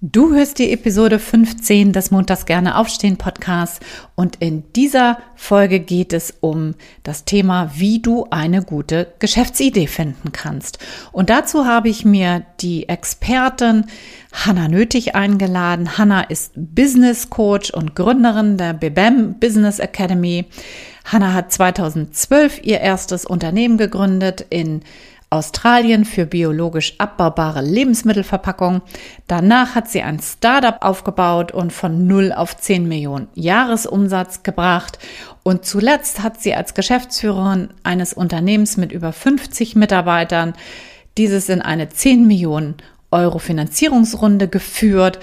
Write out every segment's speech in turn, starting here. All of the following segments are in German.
Du hörst die Episode 15 des Montags gerne aufstehen Podcasts und in dieser Folge geht es um das Thema, wie du eine gute Geschäftsidee finden kannst. Und dazu habe ich mir die Expertin Hanna Nötig eingeladen. Hanna ist Business Coach und Gründerin der BBM Business Academy. Hanna hat 2012 ihr erstes Unternehmen gegründet in Australien für biologisch abbaubare Lebensmittelverpackung. Danach hat sie ein Startup aufgebaut und von 0 auf 10 Millionen Jahresumsatz gebracht. Und zuletzt hat sie als Geschäftsführerin eines Unternehmens mit über 50 Mitarbeitern dieses in eine 10 Millionen Euro Finanzierungsrunde geführt.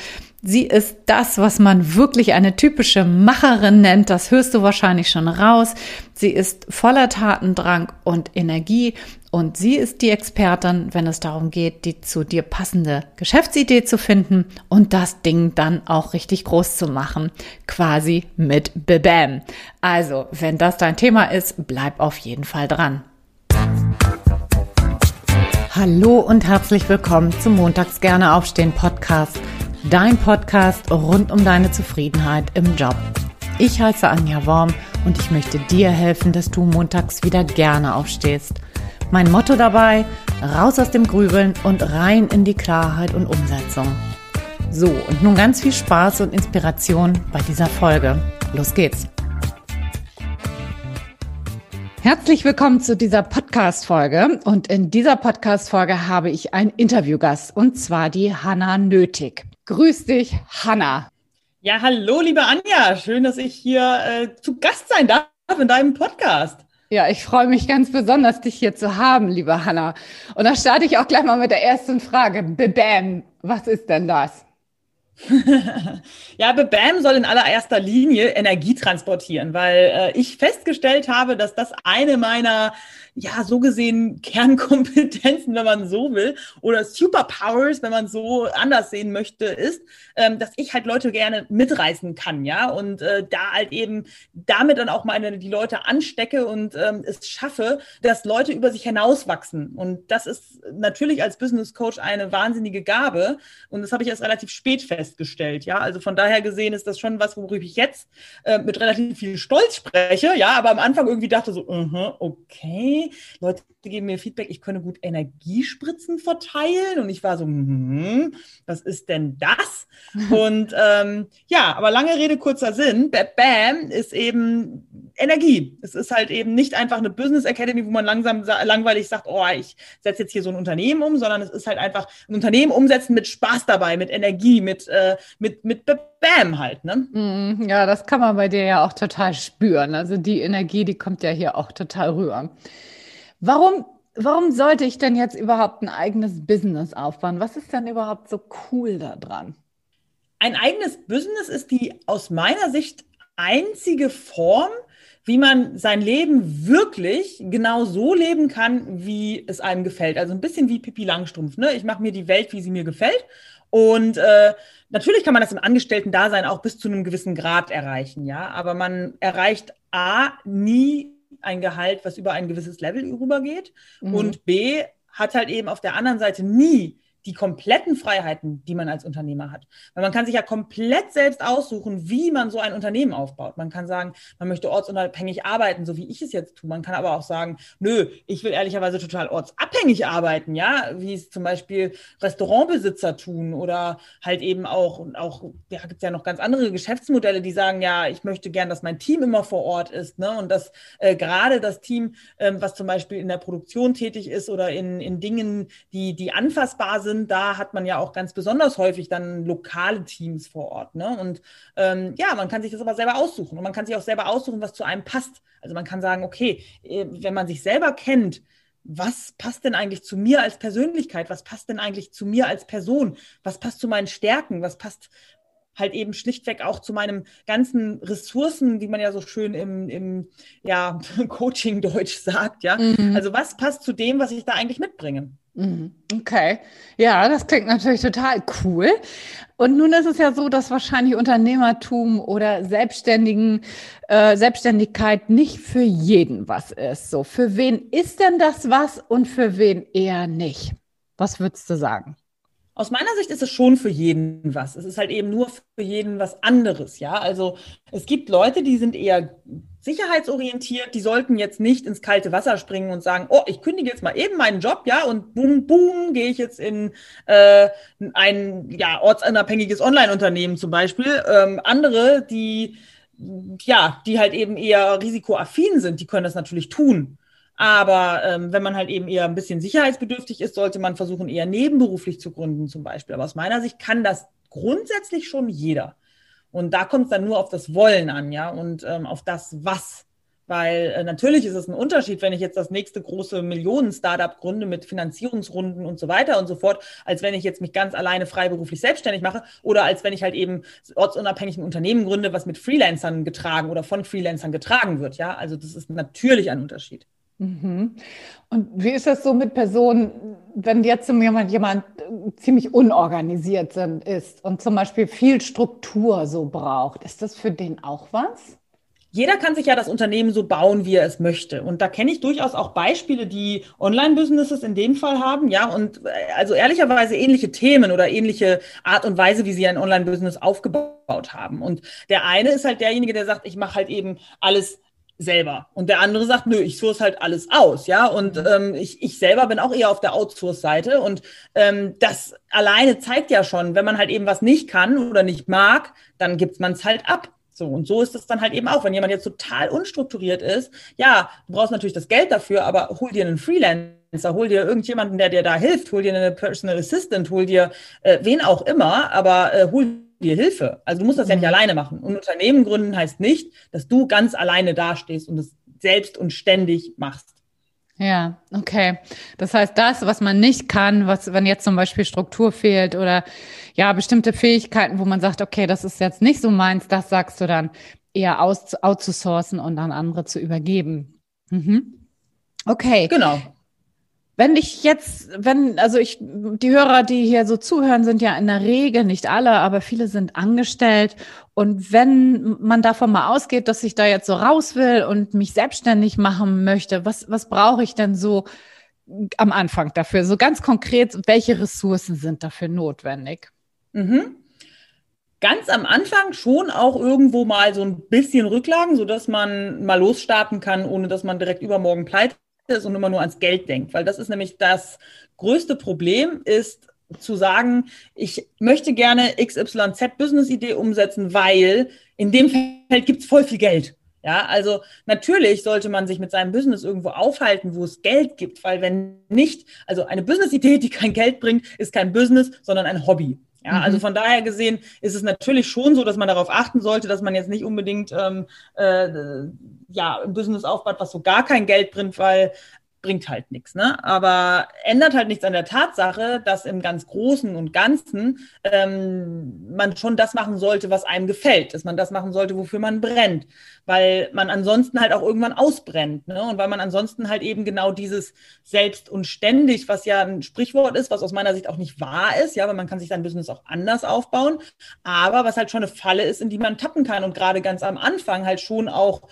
Sie ist das, was man wirklich eine typische Macherin nennt. Das hörst du wahrscheinlich schon raus. Sie ist voller Tatendrang und Energie und sie ist die Expertin, wenn es darum geht, die zu dir passende Geschäftsidee zu finden und das Ding dann auch richtig groß zu machen. Quasi mit Bebam. Also, wenn das dein Thema ist, bleib auf jeden Fall dran. Hallo und herzlich willkommen zum Montags gerne aufstehen Podcast dein Podcast rund um deine Zufriedenheit im Job. Ich heiße Anja Worm und ich möchte dir helfen, dass du montags wieder gerne aufstehst. Mein Motto dabei, raus aus dem Grübeln und rein in die Klarheit und Umsetzung. So, und nun ganz viel Spaß und Inspiration bei dieser Folge. Los geht's! Herzlich willkommen zu dieser Podcast-Folge. Und in dieser Podcast-Folge habe ich einen Interviewgast, und zwar die Hanna Nötig. Grüß dich, Hanna. Ja, hallo, liebe Anja. Schön, dass ich hier äh, zu Gast sein darf in deinem Podcast. Ja, ich freue mich ganz besonders, dich hier zu haben, liebe Hanna. Und da starte ich auch gleich mal mit der ersten Frage. Bam, was ist denn das? ja, BAM soll in allererster Linie Energie transportieren, weil äh, ich festgestellt habe, dass das eine meiner ja, so gesehen Kernkompetenzen, wenn man so will, oder Superpowers, wenn man so anders sehen möchte, ist, ähm, dass ich halt Leute gerne mitreißen kann, ja, und äh, da halt eben damit dann auch meine, die Leute anstecke und ähm, es schaffe, dass Leute über sich hinauswachsen. Und das ist natürlich als Business Coach eine wahnsinnige Gabe. Und das habe ich erst relativ spät festgestellt, ja. Also von daher gesehen ist das schon was, worüber ich jetzt äh, mit relativ viel Stolz spreche, ja, aber am Anfang irgendwie dachte so, uh -huh, okay, Leute geben mir Feedback, ich könne gut Energiespritzen verteilen. Und ich war so, hm, was ist denn das? Und ähm, ja, aber lange Rede, kurzer Sinn. Bam ist eben Energie. Es ist halt eben nicht einfach eine Business Academy, wo man langsam langweilig sagt, oh, ich setze jetzt hier so ein Unternehmen um, sondern es ist halt einfach ein Unternehmen umsetzen mit Spaß dabei, mit Energie, mit, äh, mit, mit Bam halt. Ne? Mhm, ja, das kann man bei dir ja auch total spüren. Also die Energie, die kommt ja hier auch total rüber. Warum, warum sollte ich denn jetzt überhaupt ein eigenes Business aufbauen? Was ist denn überhaupt so cool daran? Ein eigenes Business ist die aus meiner Sicht einzige Form, wie man sein Leben wirklich genau so leben kann, wie es einem gefällt. Also ein bisschen wie Pippi Langstrumpf. Ne? Ich mache mir die Welt, wie sie mir gefällt. Und äh, natürlich kann man das im Angestellten-Dasein auch bis zu einem gewissen Grad erreichen, ja. Aber man erreicht A nie ein Gehalt, was über ein gewisses Level rübergeht. Mhm. Und B hat halt eben auf der anderen Seite nie die kompletten Freiheiten, die man als Unternehmer hat. Weil man kann sich ja komplett selbst aussuchen, wie man so ein Unternehmen aufbaut. Man kann sagen, man möchte ortsunabhängig arbeiten, so wie ich es jetzt tue. Man kann aber auch sagen, nö, ich will ehrlicherweise total ortsabhängig arbeiten, ja, wie es zum Beispiel Restaurantbesitzer tun oder halt eben auch, auch, ja, gibt es ja noch ganz andere Geschäftsmodelle, die sagen, ja, ich möchte gern, dass mein Team immer vor Ort ist, ne, und dass äh, gerade das Team, ähm, was zum Beispiel in der Produktion tätig ist oder in, in Dingen, die, die anfassbar sind, sind, da hat man ja auch ganz besonders häufig dann lokale Teams vor Ort. Ne? Und ähm, ja, man kann sich das aber selber aussuchen und man kann sich auch selber aussuchen, was zu einem passt. Also man kann sagen, okay, äh, wenn man sich selber kennt, was passt denn eigentlich zu mir als Persönlichkeit? Was passt denn eigentlich zu mir als Person? Was passt zu meinen Stärken? Was passt halt eben schlichtweg auch zu meinem ganzen Ressourcen, wie man ja so schön im, im ja, Coaching-Deutsch sagt, ja. Mhm. Also was passt zu dem, was ich da eigentlich mitbringe? Mhm. Okay, ja, das klingt natürlich total cool. Und nun ist es ja so, dass wahrscheinlich Unternehmertum oder Selbstständigen, äh, Selbstständigkeit nicht für jeden was ist. So, für wen ist denn das was und für wen eher nicht? Was würdest du sagen? Aus meiner Sicht ist es schon für jeden was. Es ist halt eben nur für jeden was anderes, ja. Also es gibt Leute, die sind eher sicherheitsorientiert, die sollten jetzt nicht ins kalte Wasser springen und sagen, oh, ich kündige jetzt mal eben meinen Job, ja, und boom, boom, gehe ich jetzt in äh, ein ja, ortsunabhängiges Online-Unternehmen zum Beispiel. Ähm, andere, die ja, die halt eben eher risikoaffin sind, die können das natürlich tun. Aber ähm, wenn man halt eben eher ein bisschen sicherheitsbedürftig ist, sollte man versuchen, eher nebenberuflich zu gründen zum Beispiel. Aber aus meiner Sicht kann das grundsätzlich schon jeder. Und da kommt es dann nur auf das Wollen an, ja, und ähm, auf das Was. Weil äh, natürlich ist es ein Unterschied, wenn ich jetzt das nächste große Millionen-Startup gründe mit Finanzierungsrunden und so weiter und so fort, als wenn ich jetzt mich ganz alleine freiberuflich selbstständig mache oder als wenn ich halt eben ortsunabhängig ein Unternehmen gründe, was mit Freelancern getragen oder von Freelancern getragen wird. Ja, also das ist natürlich ein Unterschied. Mhm. Und wie ist das so mit Personen, wenn jetzt jemand, jemand ziemlich unorganisiert ist und zum Beispiel viel Struktur so braucht? Ist das für den auch was? Jeder kann sich ja das Unternehmen so bauen, wie er es möchte. Und da kenne ich durchaus auch Beispiele, die Online-Businesses in dem Fall haben. Ja, und äh, also ehrlicherweise ähnliche Themen oder ähnliche Art und Weise, wie sie ein Online-Business aufgebaut haben. Und der eine ist halt derjenige, der sagt, ich mache halt eben alles selber. Und der andere sagt, nö, ich source halt alles aus, ja. Und mhm. ähm, ich, ich selber bin auch eher auf der Outsource-Seite. Und ähm, das alleine zeigt ja schon, wenn man halt eben was nicht kann oder nicht mag, dann gibt man es halt ab. So, und so ist es dann halt eben auch, wenn jemand jetzt total unstrukturiert ist, ja, du brauchst natürlich das Geld dafür, aber hol dir einen Freelancer, hol dir irgendjemanden, der dir da hilft, hol dir eine Personal Assistant, hol dir äh, wen auch immer, aber äh, hol dir Hilfe. Also du musst das ja nicht mhm. alleine machen. Und Unternehmen gründen heißt nicht, dass du ganz alleine dastehst und es selbst und ständig machst. Ja, okay. Das heißt, das, was man nicht kann, was, wenn jetzt zum Beispiel Struktur fehlt oder ja, bestimmte Fähigkeiten, wo man sagt, okay, das ist jetzt nicht so meins, das sagst du dann eher aus, outzusourcen und an andere zu übergeben. Mhm. Okay. Genau. Wenn ich jetzt, wenn, also ich, die Hörer, die hier so zuhören, sind ja in der Regel, nicht alle, aber viele sind angestellt. Und wenn man davon mal ausgeht, dass ich da jetzt so raus will und mich selbstständig machen möchte, was, was brauche ich denn so am Anfang dafür? So ganz konkret, welche Ressourcen sind dafür notwendig? Mhm ganz am Anfang schon auch irgendwo mal so ein bisschen Rücklagen, sodass man mal losstarten kann, ohne dass man direkt übermorgen pleite ist und immer nur ans Geld denkt, weil das ist nämlich das größte Problem, ist zu sagen, ich möchte gerne XYZ Business-Idee umsetzen, weil in dem Feld gibt es voll viel Geld. Ja, also natürlich sollte man sich mit seinem Business irgendwo aufhalten, wo es Geld gibt, weil wenn nicht, also eine Business-Idee, die kein Geld bringt, ist kein Business, sondern ein Hobby. Ja, mhm. also von daher gesehen ist es natürlich schon so, dass man darauf achten sollte, dass man jetzt nicht unbedingt ähm, äh, ja, ein Business aufbaut, was so gar kein Geld bringt, weil bringt halt nichts. Ne? Aber ändert halt nichts an der Tatsache, dass im ganz Großen und Ganzen ähm, man schon das machen sollte, was einem gefällt, dass man das machen sollte, wofür man brennt, weil man ansonsten halt auch irgendwann ausbrennt. Ne? Und weil man ansonsten halt eben genau dieses Selbst und ständig, was ja ein Sprichwort ist, was aus meiner Sicht auch nicht wahr ist, ja, weil man kann sich sein Business auch anders aufbauen, aber was halt schon eine Falle ist, in die man tappen kann und gerade ganz am Anfang halt schon auch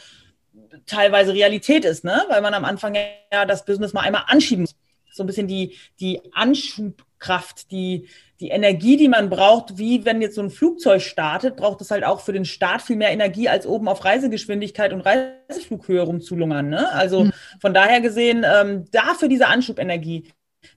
teilweise Realität ist, ne? weil man am Anfang ja das Business mal einmal anschieben muss. So ein bisschen die, die Anschubkraft, die, die Energie, die man braucht, wie wenn jetzt so ein Flugzeug startet, braucht es halt auch für den Start viel mehr Energie, als oben auf Reisegeschwindigkeit und Reiseflughöhe rumzulungern. Ne? Also mhm. von daher gesehen, ähm, dafür diese Anschubenergie,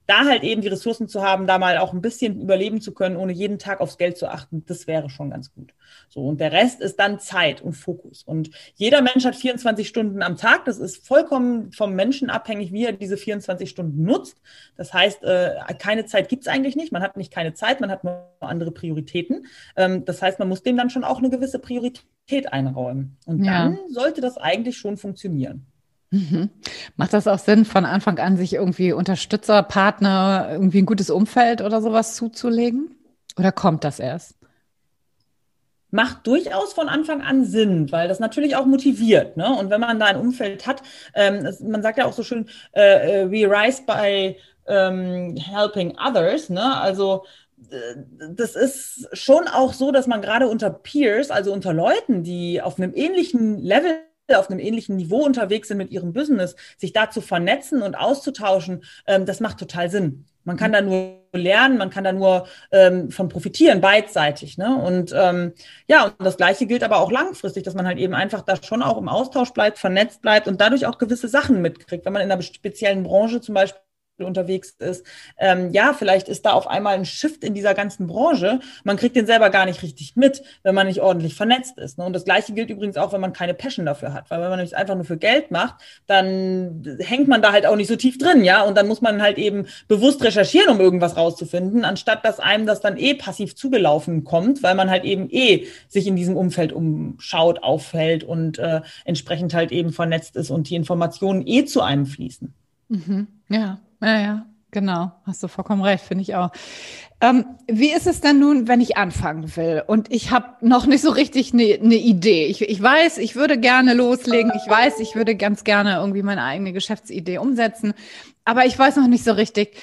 da halt eben die Ressourcen zu haben, da mal auch ein bisschen überleben zu können, ohne jeden Tag aufs Geld zu achten, das wäre schon ganz gut. So, und der Rest ist dann Zeit und Fokus. Und jeder Mensch hat 24 Stunden am Tag. Das ist vollkommen vom Menschen abhängig, wie er diese 24 Stunden nutzt. Das heißt, äh, keine Zeit gibt es eigentlich nicht. Man hat nicht keine Zeit, man hat nur andere Prioritäten. Ähm, das heißt, man muss dem dann schon auch eine gewisse Priorität einräumen. Und ja. dann sollte das eigentlich schon funktionieren. Mhm. Macht das auch Sinn, von Anfang an sich irgendwie Unterstützer, Partner, irgendwie ein gutes Umfeld oder sowas zuzulegen? Oder kommt das erst? Macht durchaus von Anfang an Sinn, weil das natürlich auch motiviert. Ne? Und wenn man da ein Umfeld hat, ähm, es, man sagt ja auch so schön, äh, äh we rise by ähm, helping others. Ne? Also äh, das ist schon auch so, dass man gerade unter Peers, also unter Leuten, die auf einem ähnlichen Level auf einem ähnlichen Niveau unterwegs sind mit ihrem Business, sich da zu vernetzen und auszutauschen, ähm, das macht total Sinn. Man kann da nur lernen, man kann da nur ähm, von profitieren, beidseitig. Ne? Und ähm, ja, und das Gleiche gilt aber auch langfristig, dass man halt eben einfach da schon auch im Austausch bleibt, vernetzt bleibt und dadurch auch gewisse Sachen mitkriegt. Wenn man in einer speziellen Branche zum Beispiel unterwegs ist. Ähm, ja, vielleicht ist da auf einmal ein Shift in dieser ganzen Branche. Man kriegt den selber gar nicht richtig mit, wenn man nicht ordentlich vernetzt ist. Ne? Und das Gleiche gilt übrigens auch, wenn man keine Passion dafür hat. Weil wenn man es einfach nur für Geld macht, dann hängt man da halt auch nicht so tief drin, ja. Und dann muss man halt eben bewusst recherchieren, um irgendwas rauszufinden, anstatt dass einem das dann eh passiv zugelaufen kommt, weil man halt eben eh sich in diesem Umfeld umschaut, auffällt und äh, entsprechend halt eben vernetzt ist und die Informationen eh zu einem fließen. Mhm. Ja, ja, ja, genau. Hast du vollkommen recht, finde ich auch. Ähm, wie ist es denn nun, wenn ich anfangen will und ich habe noch nicht so richtig eine ne Idee? Ich, ich weiß, ich würde gerne loslegen. Ich weiß, ich würde ganz gerne irgendwie meine eigene Geschäftsidee umsetzen, aber ich weiß noch nicht so richtig,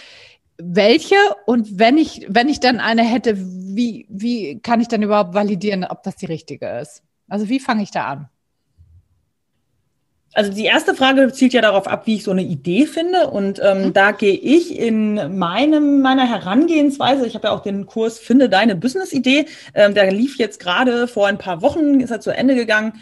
welche und wenn ich, wenn ich dann eine hätte, wie, wie kann ich dann überhaupt validieren, ob das die richtige ist? Also wie fange ich da an? Also die erste Frage zielt ja darauf ab, wie ich so eine Idee finde. Und ähm, mhm. da gehe ich in meinem, meiner Herangehensweise, ich habe ja auch den Kurs Finde deine Business-Idee, ähm, der lief jetzt gerade vor ein paar Wochen, ist er zu Ende gegangen.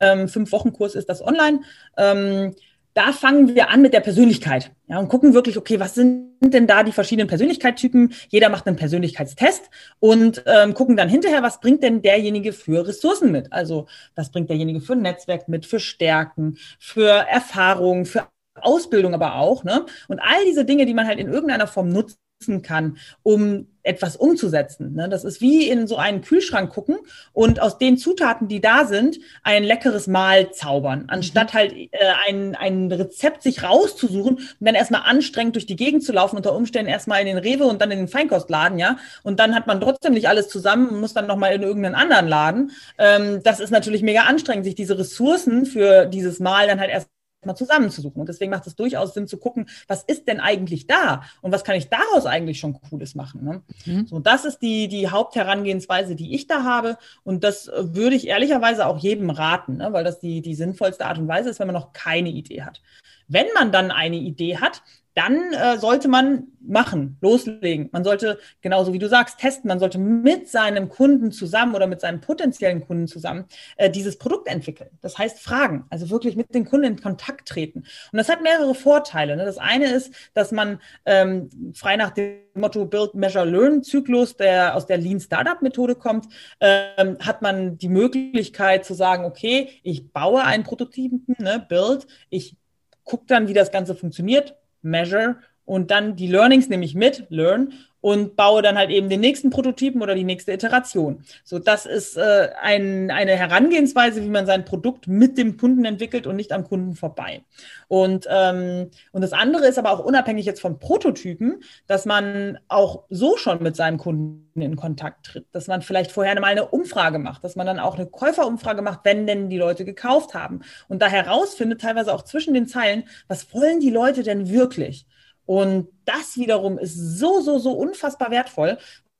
Ähm, fünf Wochen Kurs ist das online. Ähm, da fangen wir an mit der Persönlichkeit. Ja, und gucken wirklich, okay, was sind denn da die verschiedenen Persönlichkeitstypen? Jeder macht einen Persönlichkeitstest und ähm, gucken dann hinterher, was bringt denn derjenige für Ressourcen mit? Also, was bringt derjenige für ein Netzwerk mit, für Stärken, für Erfahrung, für Ausbildung aber auch, ne? Und all diese Dinge, die man halt in irgendeiner Form nutzt, kann, um etwas umzusetzen. Ne? Das ist wie in so einen Kühlschrank gucken und aus den Zutaten, die da sind, ein leckeres Mahl zaubern, anstatt mhm. halt äh, ein, ein Rezept sich rauszusuchen und dann erstmal anstrengend durch die Gegend zu laufen, unter Umständen erstmal in den Rewe und dann in den Feinkostladen, ja. Und dann hat man trotzdem nicht alles zusammen und muss dann nochmal in irgendeinen anderen Laden. Ähm, das ist natürlich mega anstrengend, sich diese Ressourcen für dieses Mal dann halt erst mal zusammenzusuchen. Und deswegen macht es durchaus Sinn zu gucken, was ist denn eigentlich da und was kann ich daraus eigentlich schon Cooles machen. Ne? Mhm. So, das ist die, die Hauptherangehensweise, die ich da habe. Und das äh, würde ich ehrlicherweise auch jedem raten, ne? weil das die, die sinnvollste Art und Weise ist, wenn man noch keine Idee hat. Wenn man dann eine Idee hat, dann äh, sollte man machen, loslegen. Man sollte, genauso wie du sagst, testen. Man sollte mit seinem Kunden zusammen oder mit seinem potenziellen Kunden zusammen äh, dieses Produkt entwickeln. Das heißt, fragen, also wirklich mit den Kunden in Kontakt treten. Und das hat mehrere Vorteile. Ne? Das eine ist, dass man ähm, frei nach dem Motto Build, Measure, Learn Zyklus, der aus der Lean Startup Methode kommt, ähm, hat man die Möglichkeit zu sagen, okay, ich baue einen Prototypen, ne, Build, ich gucke dann, wie das Ganze funktioniert, measure und dann die Learnings nehme ich mit, learn und baue dann halt eben den nächsten Prototypen oder die nächste Iteration. So, das ist äh, ein, eine Herangehensweise, wie man sein Produkt mit dem Kunden entwickelt und nicht am Kunden vorbei. Und, ähm, und das andere ist aber auch unabhängig jetzt von Prototypen, dass man auch so schon mit seinem Kunden in Kontakt tritt, dass man vielleicht vorher mal eine Umfrage macht, dass man dann auch eine Käuferumfrage macht, wenn denn die Leute gekauft haben und da herausfindet, teilweise auch zwischen den Zeilen, was wollen die Leute denn wirklich? Und das wiederum ist so, so, so unfassbar wertvoll,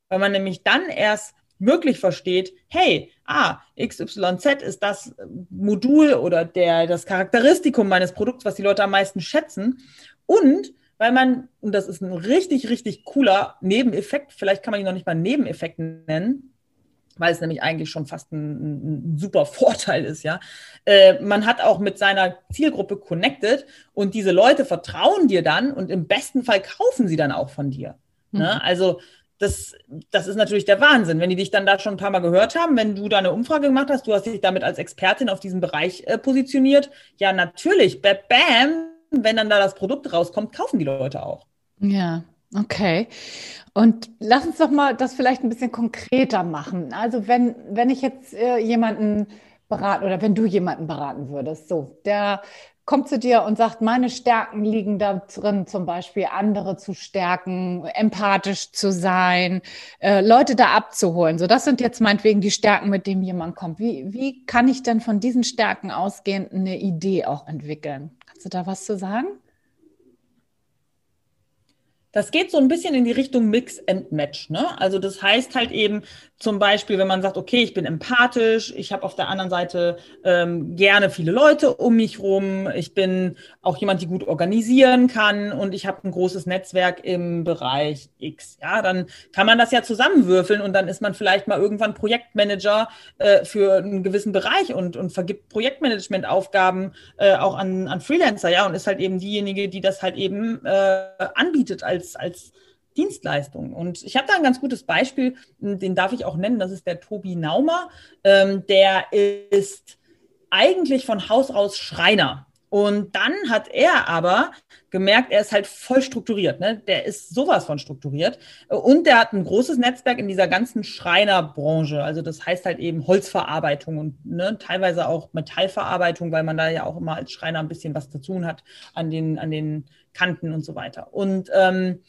weil man nämlich dann erst wirklich versteht, hey, ah, XYZ ist das Modul oder der, das Charakteristikum meines Produkts, was die Leute am meisten schätzen. Und weil man, und das ist ein richtig, richtig cooler Nebeneffekt, vielleicht kann man ihn noch nicht mal Nebeneffekt nennen, weil es nämlich eigentlich schon fast ein, ein super Vorteil ist, ja. Äh, man hat auch mit seiner Zielgruppe connected und diese Leute vertrauen dir dann und im besten Fall kaufen sie dann auch von dir. Ne? Mhm. Ne? Also das, das ist natürlich der Wahnsinn, wenn die dich dann da schon ein paar Mal gehört haben, wenn du da eine Umfrage gemacht hast, du hast dich damit als Expertin auf diesem Bereich äh, positioniert. Ja, natürlich, bam, wenn dann da das Produkt rauskommt, kaufen die Leute auch. Ja, okay. Und lass uns doch mal das vielleicht ein bisschen konkreter machen. Also wenn, wenn ich jetzt äh, jemanden beraten oder wenn du jemanden beraten würdest, so, der kommt zu dir und sagt, meine Stärken liegen da drin, zum Beispiel andere zu stärken, empathisch zu sein, äh, Leute da abzuholen. So, das sind jetzt meinetwegen die Stärken, mit denen jemand kommt. Wie, wie kann ich denn von diesen Stärken ausgehend eine Idee auch entwickeln? Kannst du da was zu sagen? Das geht so ein bisschen in die Richtung Mix and Match. Ne? Also das heißt halt eben zum Beispiel, wenn man sagt, okay, ich bin empathisch, ich habe auf der anderen Seite ähm, gerne viele Leute um mich rum, ich bin auch jemand, die gut organisieren kann und ich habe ein großes Netzwerk im Bereich X. Ja, dann kann man das ja zusammenwürfeln und dann ist man vielleicht mal irgendwann Projektmanager äh, für einen gewissen Bereich und, und vergibt Projektmanagementaufgaben äh, auch an, an Freelancer, ja, und ist halt eben diejenige, die das halt eben äh, anbietet als als, als Dienstleistung. Und ich habe da ein ganz gutes Beispiel, den darf ich auch nennen, das ist der Tobi Naumer. Ähm, der ist eigentlich von Haus aus Schreiner. Und dann hat er aber gemerkt, er ist halt voll strukturiert. Ne? Der ist sowas von strukturiert. Und der hat ein großes Netzwerk in dieser ganzen Schreinerbranche. Also das heißt halt eben Holzverarbeitung und ne, teilweise auch Metallverarbeitung, weil man da ja auch immer als Schreiner ein bisschen was zu tun hat an den, an den Kanten und so weiter. Und ähm,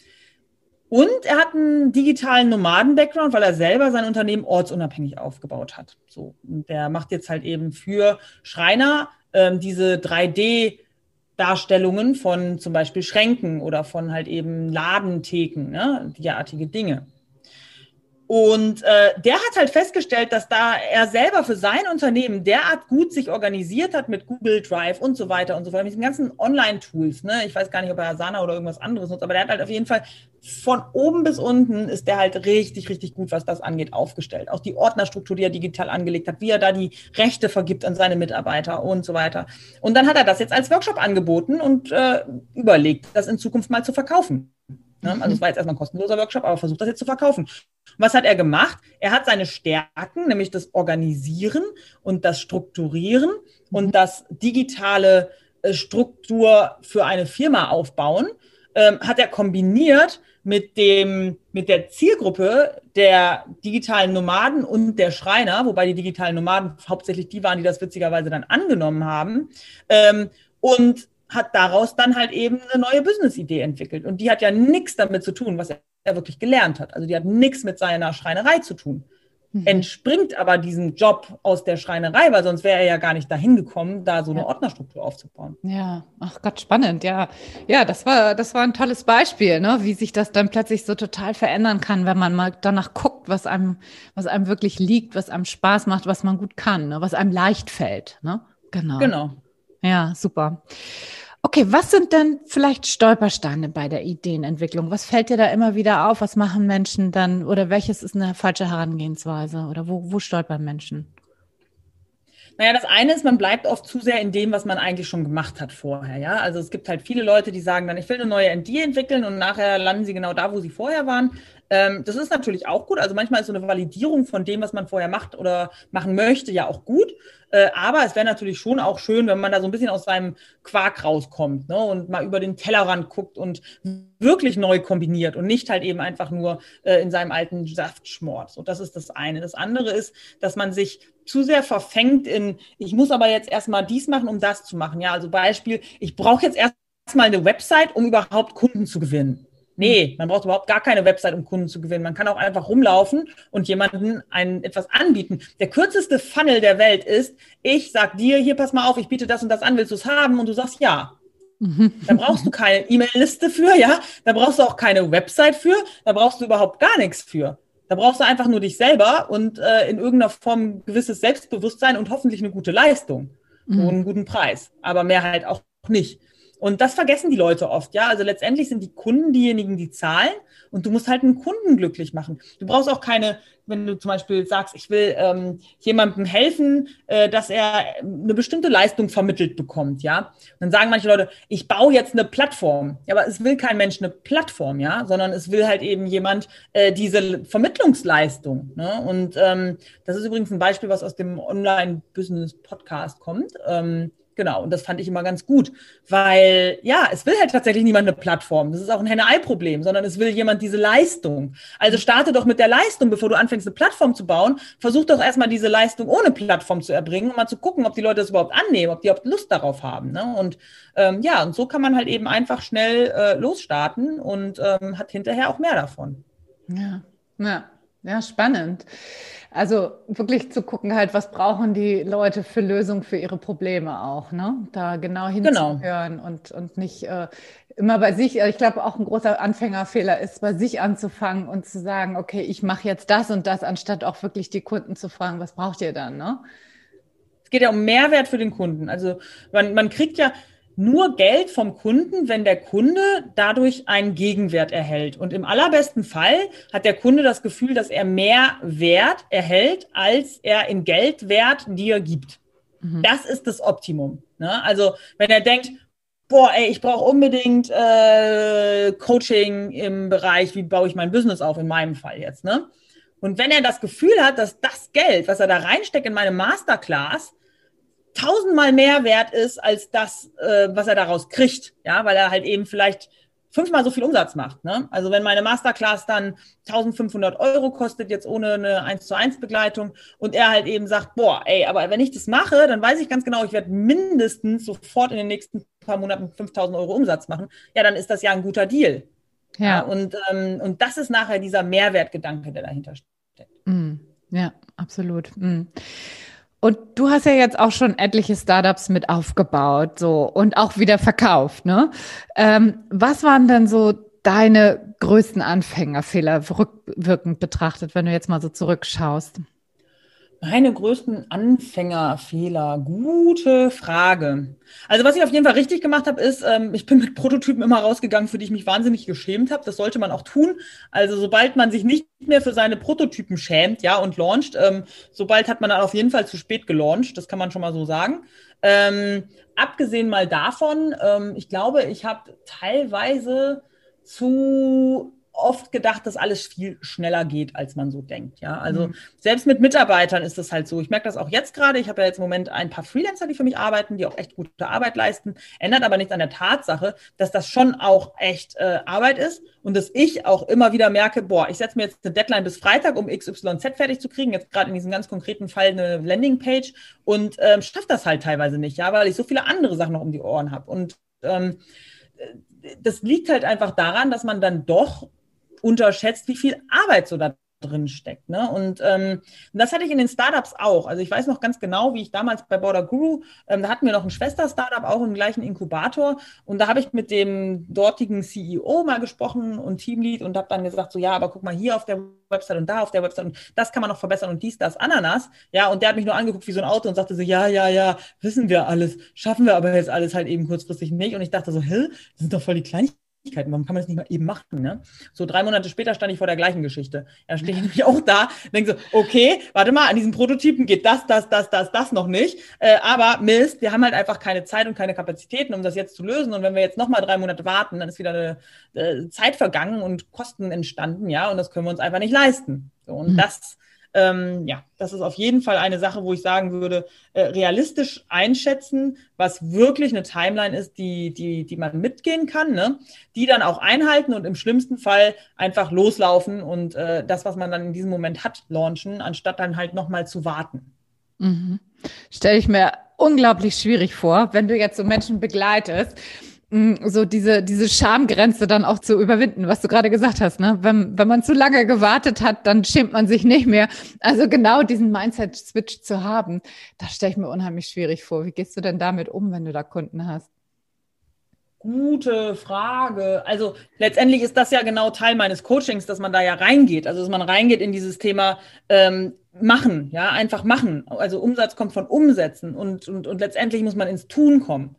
und er hat einen digitalen Nomaden-Background, weil er selber sein Unternehmen ortsunabhängig aufgebaut hat. So, und der macht jetzt halt eben für Schreiner ähm, diese 3D-Darstellungen von zum Beispiel Schränken oder von halt eben Ladentheken, ne, derartige Dinge. Und äh, der hat halt festgestellt, dass da er selber für sein Unternehmen derart gut sich organisiert hat mit Google Drive und so weiter und so fort, mit diesen ganzen Online-Tools. Ne? Ich weiß gar nicht, ob er Asana oder irgendwas anderes nutzt, aber der hat halt auf jeden Fall von oben bis unten ist der halt richtig, richtig gut, was das angeht, aufgestellt. Auch die Ordnerstruktur, die er digital angelegt hat, wie er da die Rechte vergibt an seine Mitarbeiter und so weiter. Und dann hat er das jetzt als Workshop angeboten und äh, überlegt, das in Zukunft mal zu verkaufen. Ne? Also es war jetzt erstmal ein kostenloser Workshop, aber versucht das jetzt zu verkaufen. Was hat er gemacht? Er hat seine Stärken, nämlich das Organisieren und das Strukturieren mhm. und das digitale äh, Struktur für eine Firma aufbauen, ähm, hat er kombiniert mit dem, mit der Zielgruppe der digitalen Nomaden und der Schreiner, wobei die digitalen Nomaden hauptsächlich die waren, die das witzigerweise dann angenommen haben. Ähm, und hat daraus dann halt eben eine neue Business-Idee entwickelt. Und die hat ja nichts damit zu tun, was er wirklich gelernt hat. Also die hat nichts mit seiner Schreinerei zu tun. Mhm. Entspringt aber diesem Job aus der Schreinerei, weil sonst wäre er ja gar nicht dahin gekommen, da so eine ja. Ordnerstruktur aufzubauen. Ja, ach Gott, spannend, ja. Ja, das war, das war ein tolles Beispiel, ne? wie sich das dann plötzlich so total verändern kann, wenn man mal danach guckt, was einem, was einem wirklich liegt, was einem Spaß macht, was man gut kann, ne? was einem leicht fällt. Ne? Genau. Genau. Ja, super. Okay, was sind denn vielleicht Stolpersteine bei der Ideenentwicklung? Was fällt dir da immer wieder auf? Was machen Menschen dann oder welches ist eine falsche Herangehensweise oder wo, wo stolpern Menschen? Naja, das eine ist, man bleibt oft zu sehr in dem, was man eigentlich schon gemacht hat vorher. Ja, also es gibt halt viele Leute, die sagen dann, ich will eine neue ND entwickeln und nachher landen sie genau da, wo sie vorher waren. Ähm, das ist natürlich auch gut. Also manchmal ist so eine Validierung von dem, was man vorher macht oder machen möchte, ja auch gut. Äh, aber es wäre natürlich schon auch schön, wenn man da so ein bisschen aus seinem Quark rauskommt ne? und mal über den Tellerrand guckt und wirklich neu kombiniert und nicht halt eben einfach nur äh, in seinem alten Saft schmort. So, das ist das eine. Das andere ist, dass man sich zu sehr verfängt in, ich muss aber jetzt erstmal dies machen, um das zu machen. Ja, also Beispiel, ich brauche jetzt erstmal eine Website, um überhaupt Kunden zu gewinnen. Nee, man braucht überhaupt gar keine Website, um Kunden zu gewinnen. Man kann auch einfach rumlaufen und jemanden ein, etwas anbieten. Der kürzeste Funnel der Welt ist, ich sag dir, hier pass mal auf, ich biete das und das an, willst du es haben? Und du sagst ja. Da brauchst du keine E-Mail-Liste für, ja. Da brauchst du auch keine Website für. Da brauchst du überhaupt gar nichts für. Da brauchst du einfach nur dich selber und äh, in irgendeiner Form ein gewisses Selbstbewusstsein und hoffentlich eine gute Leistung mhm. und einen guten Preis. Aber mehr halt auch nicht. Und das vergessen die Leute oft, ja. Also letztendlich sind die Kunden diejenigen, die zahlen und du musst halt einen Kunden glücklich machen. Du brauchst auch keine, wenn du zum Beispiel sagst, ich will ähm, jemandem helfen, äh, dass er eine bestimmte Leistung vermittelt bekommt, ja. dann sagen manche Leute, ich baue jetzt eine Plattform. Ja, aber es will kein Mensch eine Plattform, ja, sondern es will halt eben jemand äh, diese Vermittlungsleistung. Ne? Und ähm, das ist übrigens ein Beispiel, was aus dem Online-Business-Podcast kommt. Ähm, Genau, und das fand ich immer ganz gut, weil ja, es will halt tatsächlich niemand eine Plattform. Das ist auch ein Henne-Ei-Problem, sondern es will jemand diese Leistung. Also starte doch mit der Leistung, bevor du anfängst, eine Plattform zu bauen. Versuch doch erstmal diese Leistung ohne Plattform zu erbringen, um mal zu gucken, ob die Leute das überhaupt annehmen, ob die überhaupt Lust darauf haben. Ne? Und ähm, ja, und so kann man halt eben einfach schnell äh, losstarten und ähm, hat hinterher auch mehr davon. Ja, ja, ja, spannend. Also wirklich zu gucken halt, was brauchen die Leute für Lösungen für ihre Probleme auch, ne? Da genau, genau. hinzuhören genau. und, und nicht äh, immer bei sich, ich glaube auch ein großer Anfängerfehler ist, bei sich anzufangen und zu sagen, okay, ich mache jetzt das und das, anstatt auch wirklich die Kunden zu fragen, was braucht ihr dann, ne? Es geht ja um Mehrwert für den Kunden. Also man, man kriegt ja, nur Geld vom Kunden, wenn der Kunde dadurch einen Gegenwert erhält. Und im allerbesten Fall hat der Kunde das Gefühl, dass er mehr Wert erhält, als er in Geldwert dir gibt. Mhm. Das ist das Optimum. Ne? Also wenn er denkt, boah, ey, ich brauche unbedingt äh, Coaching im Bereich, wie baue ich mein Business auf, in meinem Fall jetzt. Ne? Und wenn er das Gefühl hat, dass das Geld, was er da reinsteckt in meine Masterclass, tausendmal mehr wert ist als das, äh, was er daraus kriegt, ja, weil er halt eben vielleicht fünfmal so viel Umsatz macht. Ne? Also wenn meine Masterclass dann 1500 Euro kostet, jetzt ohne eine 1 zu 1 Begleitung und er halt eben sagt, boah, ey, aber wenn ich das mache, dann weiß ich ganz genau, ich werde mindestens sofort in den nächsten paar Monaten 5000 Euro Umsatz machen, ja, dann ist das ja ein guter Deal. Ja. ja und, ähm, und das ist nachher dieser Mehrwertgedanke, der dahinter steckt. Mm, ja, absolut. Mm. Und du hast ja jetzt auch schon etliche Startups mit aufgebaut, so und auch wieder verkauft, ne? Ähm, was waren denn so deine größten Anfängerfehler rückwirkend betrachtet, wenn du jetzt mal so zurückschaust? Meine größten Anfängerfehler. Gute Frage. Also was ich auf jeden Fall richtig gemacht habe, ist, ähm, ich bin mit Prototypen immer rausgegangen, für die ich mich wahnsinnig geschämt habe. Das sollte man auch tun. Also sobald man sich nicht mehr für seine Prototypen schämt, ja, und launcht, ähm, sobald hat man dann auf jeden Fall zu spät gelauncht. Das kann man schon mal so sagen. Ähm, abgesehen mal davon, ähm, ich glaube, ich habe teilweise zu oft gedacht, dass alles viel schneller geht, als man so denkt. Ja, also mhm. selbst mit Mitarbeitern ist das halt so. Ich merke das auch jetzt gerade. Ich habe ja jetzt im Moment ein paar Freelancer, die für mich arbeiten, die auch echt gute Arbeit leisten. Ändert aber nichts an der Tatsache, dass das schon auch echt äh, Arbeit ist und dass ich auch immer wieder merke, boah, ich setze mir jetzt eine Deadline bis Freitag, um XYZ fertig zu kriegen. Jetzt gerade in diesem ganz konkreten Fall eine Landingpage und ähm, schaffe das halt teilweise nicht, ja, weil ich so viele andere Sachen noch um die Ohren habe und ähm, das liegt halt einfach daran, dass man dann doch unterschätzt, wie viel Arbeit so da drin steckt. Ne? Und ähm, das hatte ich in den Startups auch. Also ich weiß noch ganz genau, wie ich damals bei Border Guru, ähm, da hatten wir noch ein Schwester-Startup, auch im gleichen Inkubator. Und da habe ich mit dem dortigen CEO mal gesprochen und Teamlead und habe dann gesagt, so ja, aber guck mal hier auf der Website und da auf der Website und das kann man noch verbessern und dies, das, Ananas. Ja, und der hat mich nur angeguckt wie so ein Auto und sagte so, ja, ja, ja, wissen wir alles, schaffen wir aber jetzt alles halt eben kurzfristig nicht. Und ich dachte so, hä, das sind doch voll die Kleinigkeiten Warum kann man das nicht mal eben machen? Ne? So drei Monate später stand ich vor der gleichen Geschichte. Da stehe ich nämlich auch da und denke so, okay, warte mal, an diesen Prototypen geht das, das, das, das, das noch nicht. Äh, aber Mist, wir haben halt einfach keine Zeit und keine Kapazitäten, um das jetzt zu lösen. Und wenn wir jetzt nochmal drei Monate warten, dann ist wieder eine äh, Zeit vergangen und Kosten entstanden, ja, und das können wir uns einfach nicht leisten. So, und mhm. das ähm, ja, das ist auf jeden Fall eine Sache, wo ich sagen würde, äh, realistisch einschätzen, was wirklich eine Timeline ist, die, die, die man mitgehen kann, ne? die dann auch einhalten und im schlimmsten Fall einfach loslaufen und äh, das, was man dann in diesem Moment hat, launchen, anstatt dann halt nochmal zu warten. Mhm. Stelle ich mir unglaublich schwierig vor, wenn du jetzt so Menschen begleitest so diese, diese Schamgrenze dann auch zu überwinden, was du gerade gesagt hast, ne? Wenn, wenn man zu lange gewartet hat, dann schämt man sich nicht mehr. Also genau diesen Mindset-Switch zu haben, das stelle ich mir unheimlich schwierig vor. Wie gehst du denn damit um, wenn du da Kunden hast? Gute Frage. Also letztendlich ist das ja genau Teil meines Coachings, dass man da ja reingeht. Also dass man reingeht in dieses Thema ähm, machen, ja, einfach machen. Also Umsatz kommt von Umsetzen und, und, und letztendlich muss man ins Tun kommen.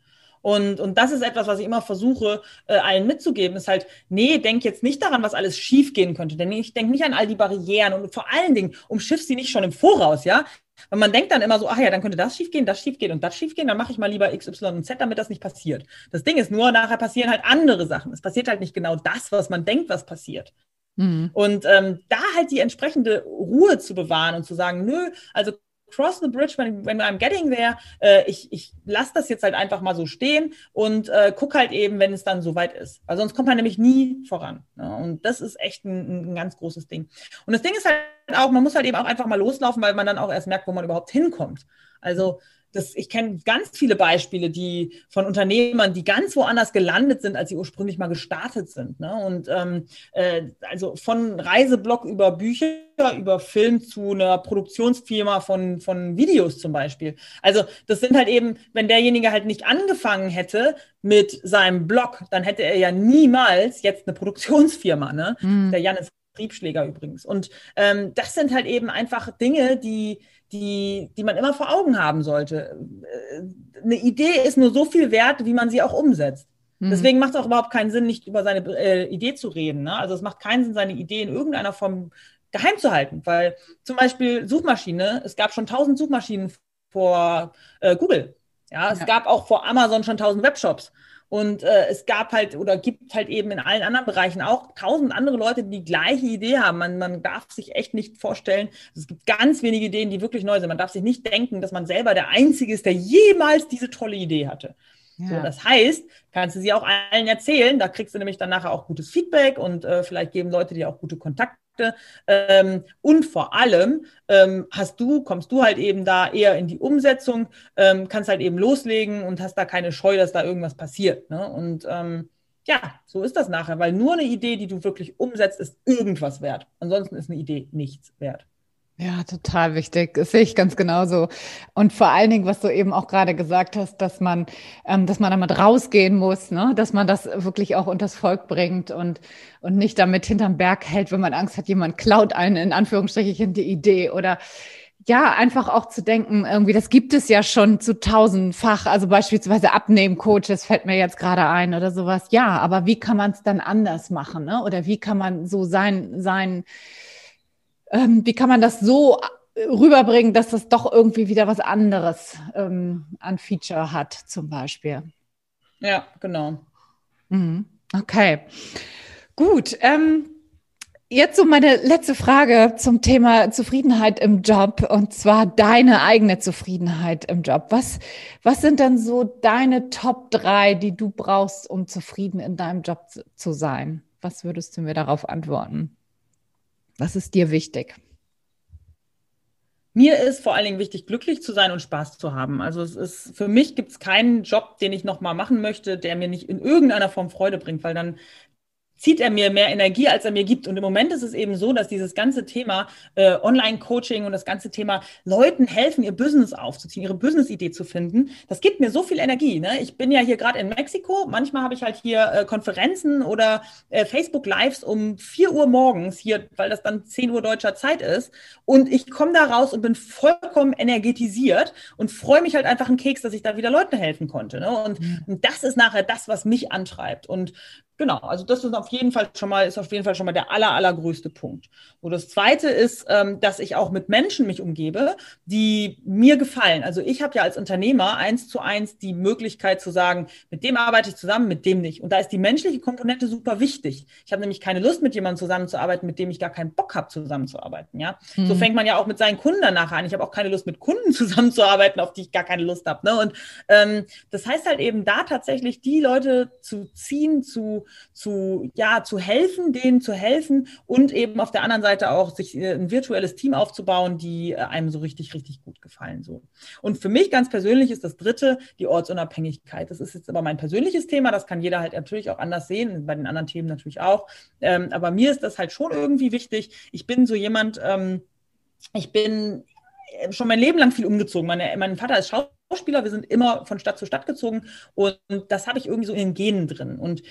Und, und das ist etwas, was ich immer versuche, äh, allen mitzugeben, ist halt, nee, denk jetzt nicht daran, was alles schiefgehen könnte. Denn ich denke nicht an all die Barrieren und vor allen Dingen umschiff sie nicht schon im Voraus, ja. Weil man denkt dann immer so, ach ja, dann könnte das schiefgehen, das schiefgehen und das schiefgehen, dann mache ich mal lieber X, Y und Z, damit das nicht passiert. Das Ding ist nur, nachher passieren halt andere Sachen. Es passiert halt nicht genau das, was man denkt, was passiert. Mhm. Und ähm, da halt die entsprechende Ruhe zu bewahren und zu sagen, nö, also cross the bridge when, when I'm getting there. Äh, ich ich lasse das jetzt halt einfach mal so stehen und äh, guck halt eben, wenn es dann soweit ist. Weil sonst kommt man nämlich nie voran. Ne? Und das ist echt ein, ein ganz großes Ding. Und das Ding ist halt auch, man muss halt eben auch einfach mal loslaufen, weil man dann auch erst merkt, wo man überhaupt hinkommt. Also das, ich kenne ganz viele Beispiele, die von Unternehmern, die ganz woanders gelandet sind, als sie ursprünglich mal gestartet sind. Ne? Und ähm, äh, also von Reiseblog über Bücher, über Film zu einer Produktionsfirma von, von Videos zum Beispiel. Also das sind halt eben, wenn derjenige halt nicht angefangen hätte mit seinem Blog, dann hätte er ja niemals jetzt eine Produktionsfirma. Ne? Mhm. Der Janis Triebschläger übrigens. Und ähm, das sind halt eben einfach Dinge, die, die, die man immer vor Augen haben sollte. Äh, eine Idee ist nur so viel wert, wie man sie auch umsetzt. Mhm. Deswegen macht es auch überhaupt keinen Sinn, nicht über seine äh, Idee zu reden. Ne? Also es macht keinen Sinn, seine Idee in irgendeiner Form geheim zu halten, weil zum Beispiel Suchmaschine, es gab schon tausend Suchmaschinen vor äh, Google. Ja, es ja. gab auch vor Amazon schon tausend Webshops. Und äh, es gab halt oder gibt halt eben in allen anderen Bereichen auch tausend andere Leute, die die gleiche Idee haben. Man, man darf sich echt nicht vorstellen, es gibt ganz wenige Ideen, die wirklich neu sind. Man darf sich nicht denken, dass man selber der Einzige ist, der jemals diese tolle Idee hatte. Ja. So, das heißt, kannst du sie auch allen erzählen, da kriegst du nämlich dann nachher auch gutes Feedback und äh, vielleicht geben Leute dir auch gute Kontakte ähm, und vor allem ähm, hast du, kommst du halt eben da eher in die Umsetzung, ähm, kannst halt eben loslegen und hast da keine Scheu, dass da irgendwas passiert. Ne? Und ähm, ja, so ist das nachher, weil nur eine Idee, die du wirklich umsetzt, ist irgendwas wert. Ansonsten ist eine Idee nichts wert. Ja, total wichtig. Das sehe ich ganz genauso. Und vor allen Dingen, was du eben auch gerade gesagt hast, dass man, ähm, dass man damit rausgehen muss, ne? dass man das wirklich auch unters Volk bringt und, und nicht damit hinterm Berg hält, wenn man Angst hat, jemand klaut einen in Anführungsstrichen die Idee oder ja, einfach auch zu denken, irgendwie, das gibt es ja schon zu tausendfach, also beispielsweise Abnehmcoaches fällt mir jetzt gerade ein oder sowas. Ja, aber wie kann man es dann anders machen? Ne? Oder wie kann man so sein, sein, ähm, wie kann man das so äh, rüberbringen, dass das doch irgendwie wieder was anderes ähm, an Feature hat, zum Beispiel. Ja, genau. Mhm. Okay. Gut. Ähm, jetzt so meine letzte Frage zum Thema Zufriedenheit im Job und zwar deine eigene Zufriedenheit im Job. Was, was sind denn so deine Top drei, die du brauchst, um zufrieden in deinem Job zu sein? Was würdest du mir darauf antworten? Was ist dir wichtig? Mir ist vor allen Dingen wichtig, glücklich zu sein und Spaß zu haben. Also es ist, für mich gibt es keinen Job, den ich nochmal machen möchte, der mir nicht in irgendeiner Form Freude bringt, weil dann zieht er mir mehr Energie, als er mir gibt. Und im Moment ist es eben so, dass dieses ganze Thema äh, Online-Coaching und das ganze Thema Leuten helfen, ihr Business aufzuziehen, ihre Business-Idee zu finden, das gibt mir so viel Energie. Ne? Ich bin ja hier gerade in Mexiko. Manchmal habe ich halt hier äh, Konferenzen oder äh, Facebook-Lives um 4 Uhr morgens hier, weil das dann 10 Uhr deutscher Zeit ist. Und ich komme da raus und bin vollkommen energetisiert und freue mich halt einfach einen Keks, dass ich da wieder Leuten helfen konnte. Ne? Und, mhm. und das ist nachher das, was mich antreibt. Und Genau, also das ist auf jeden Fall schon mal, ist auf jeden Fall schon mal der aller, allergrößte Punkt. Und das zweite ist, ähm, dass ich auch mit Menschen mich umgebe, die mir gefallen. Also ich habe ja als Unternehmer eins zu eins die Möglichkeit zu sagen, mit dem arbeite ich zusammen, mit dem nicht. Und da ist die menschliche Komponente super wichtig. Ich habe nämlich keine Lust, mit jemandem zusammenzuarbeiten, mit dem ich gar keinen Bock habe, zusammenzuarbeiten. Ja, mhm. so fängt man ja auch mit seinen Kunden danach an. Ich habe auch keine Lust, mit Kunden zusammenzuarbeiten, auf die ich gar keine Lust habe. Ne? Und ähm, das heißt halt eben da tatsächlich die Leute zu ziehen, zu zu, ja, zu helfen, denen zu helfen und eben auf der anderen Seite auch sich äh, ein virtuelles Team aufzubauen, die äh, einem so richtig, richtig gut gefallen. So. Und für mich ganz persönlich ist das dritte die Ortsunabhängigkeit. Das ist jetzt aber mein persönliches Thema, das kann jeder halt natürlich auch anders sehen, bei den anderen Themen natürlich auch. Ähm, aber mir ist das halt schon irgendwie wichtig. Ich bin so jemand, ähm, ich bin schon mein Leben lang viel umgezogen. Meine, mein Vater ist Schauspieler, wir sind immer von Stadt zu Stadt gezogen und das habe ich irgendwie so in den Genen drin. Und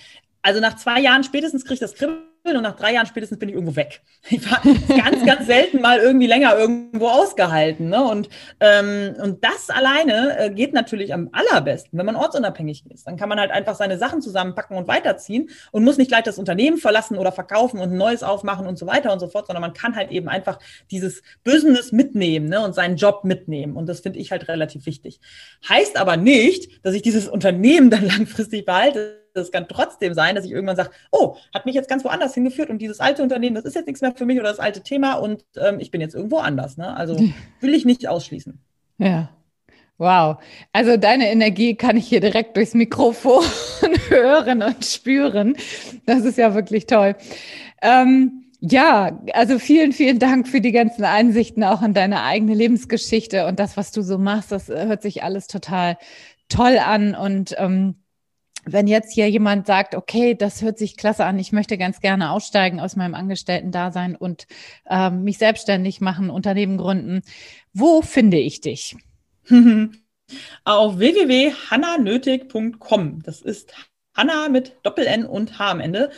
also nach zwei Jahren spätestens kriege ich das Kribbeln und nach drei Jahren spätestens bin ich irgendwo weg. Ich war ganz, ganz selten mal irgendwie länger irgendwo ausgehalten. Ne? Und, ähm, und das alleine äh, geht natürlich am allerbesten, wenn man ortsunabhängig ist. Dann kann man halt einfach seine Sachen zusammenpacken und weiterziehen und muss nicht gleich das Unternehmen verlassen oder verkaufen und ein neues aufmachen und so weiter und so fort, sondern man kann halt eben einfach dieses Business mitnehmen ne? und seinen Job mitnehmen. Und das finde ich halt relativ wichtig. Heißt aber nicht, dass ich dieses Unternehmen dann langfristig behalte es kann trotzdem sein, dass ich irgendwann sage, oh, hat mich jetzt ganz woanders hingeführt und dieses alte Unternehmen, das ist jetzt nichts mehr für mich oder das alte Thema und ähm, ich bin jetzt irgendwo anders. Ne? Also will ich nicht ausschließen. Ja. Wow. Also deine Energie kann ich hier direkt durchs Mikrofon hören und spüren. Das ist ja wirklich toll. Ähm, Ja, also vielen, vielen Dank für die ganzen Einsichten auch in deine eigene Lebensgeschichte und das, was du so machst. Das äh, hört sich alles total toll an. Und ähm, wenn jetzt hier jemand sagt, okay, das hört sich klasse an, ich möchte ganz gerne aussteigen aus meinem Angestellten-Dasein und ähm, mich selbstständig machen, Unternehmen gründen, wo finde ich dich? Auf www.hannanötig.com. Das ist Hanna mit Doppel-N und H am Ende.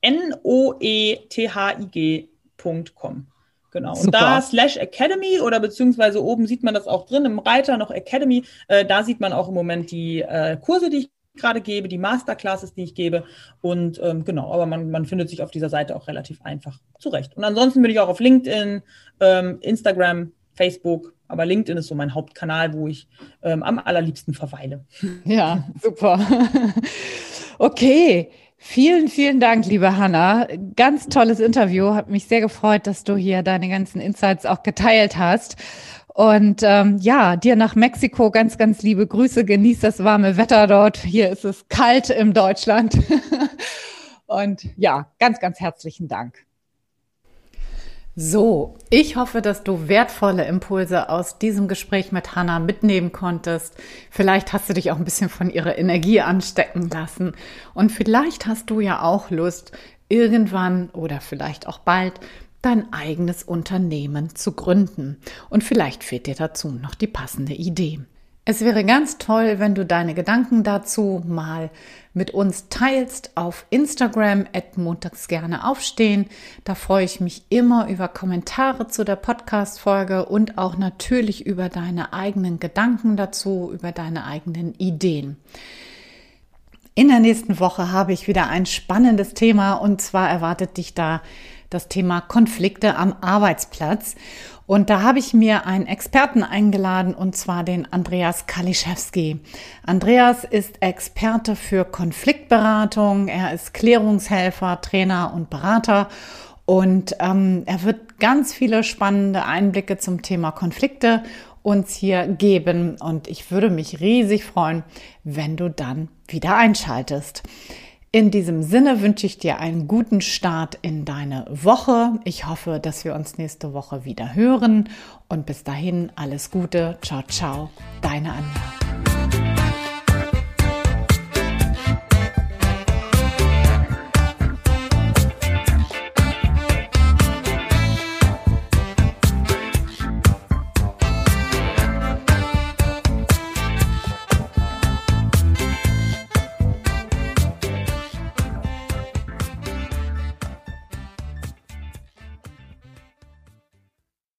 N-O-E-T-H-I-G.com. Genau. Super. Und da slash Academy oder beziehungsweise oben sieht man das auch drin im Reiter noch Academy. Äh, da sieht man auch im Moment die äh, Kurse, die ich gerade gebe, die Masterclasses, die ich gebe. Und ähm, genau, aber man, man findet sich auf dieser Seite auch relativ einfach zurecht. Und ansonsten bin ich auch auf LinkedIn, ähm, Instagram, Facebook, aber LinkedIn ist so mein Hauptkanal, wo ich ähm, am allerliebsten verweile. Ja, super. Okay. Vielen, vielen Dank, liebe Hanna. Ganz tolles Interview. Hat mich sehr gefreut, dass du hier deine ganzen Insights auch geteilt hast. Und ähm, ja, dir nach Mexiko ganz, ganz liebe Grüße. Genieß das warme Wetter dort. Hier ist es kalt im Deutschland. Und ja, ganz, ganz herzlichen Dank. So, ich hoffe, dass du wertvolle Impulse aus diesem Gespräch mit Hannah mitnehmen konntest. Vielleicht hast du dich auch ein bisschen von ihrer Energie anstecken lassen. Und vielleicht hast du ja auch Lust, irgendwann oder vielleicht auch bald dein eigenes Unternehmen zu gründen. Und vielleicht fehlt dir dazu noch die passende Idee. Es wäre ganz toll, wenn du deine Gedanken dazu mal mit uns teilst auf Instagram at montags gerne aufstehen. Da freue ich mich immer über Kommentare zu der Podcast-Folge und auch natürlich über deine eigenen Gedanken dazu, über deine eigenen Ideen. In der nächsten Woche habe ich wieder ein spannendes Thema und zwar erwartet dich da das Thema Konflikte am Arbeitsplatz. Und da habe ich mir einen Experten eingeladen, und zwar den Andreas Kaliszewski. Andreas ist Experte für Konfliktberatung, er ist Klärungshelfer, Trainer und Berater. Und ähm, er wird ganz viele spannende Einblicke zum Thema Konflikte uns hier geben. Und ich würde mich riesig freuen, wenn du dann wieder einschaltest. In diesem Sinne wünsche ich dir einen guten Start in deine Woche. Ich hoffe, dass wir uns nächste Woche wieder hören. Und bis dahin alles Gute. Ciao, ciao. Deine Anja.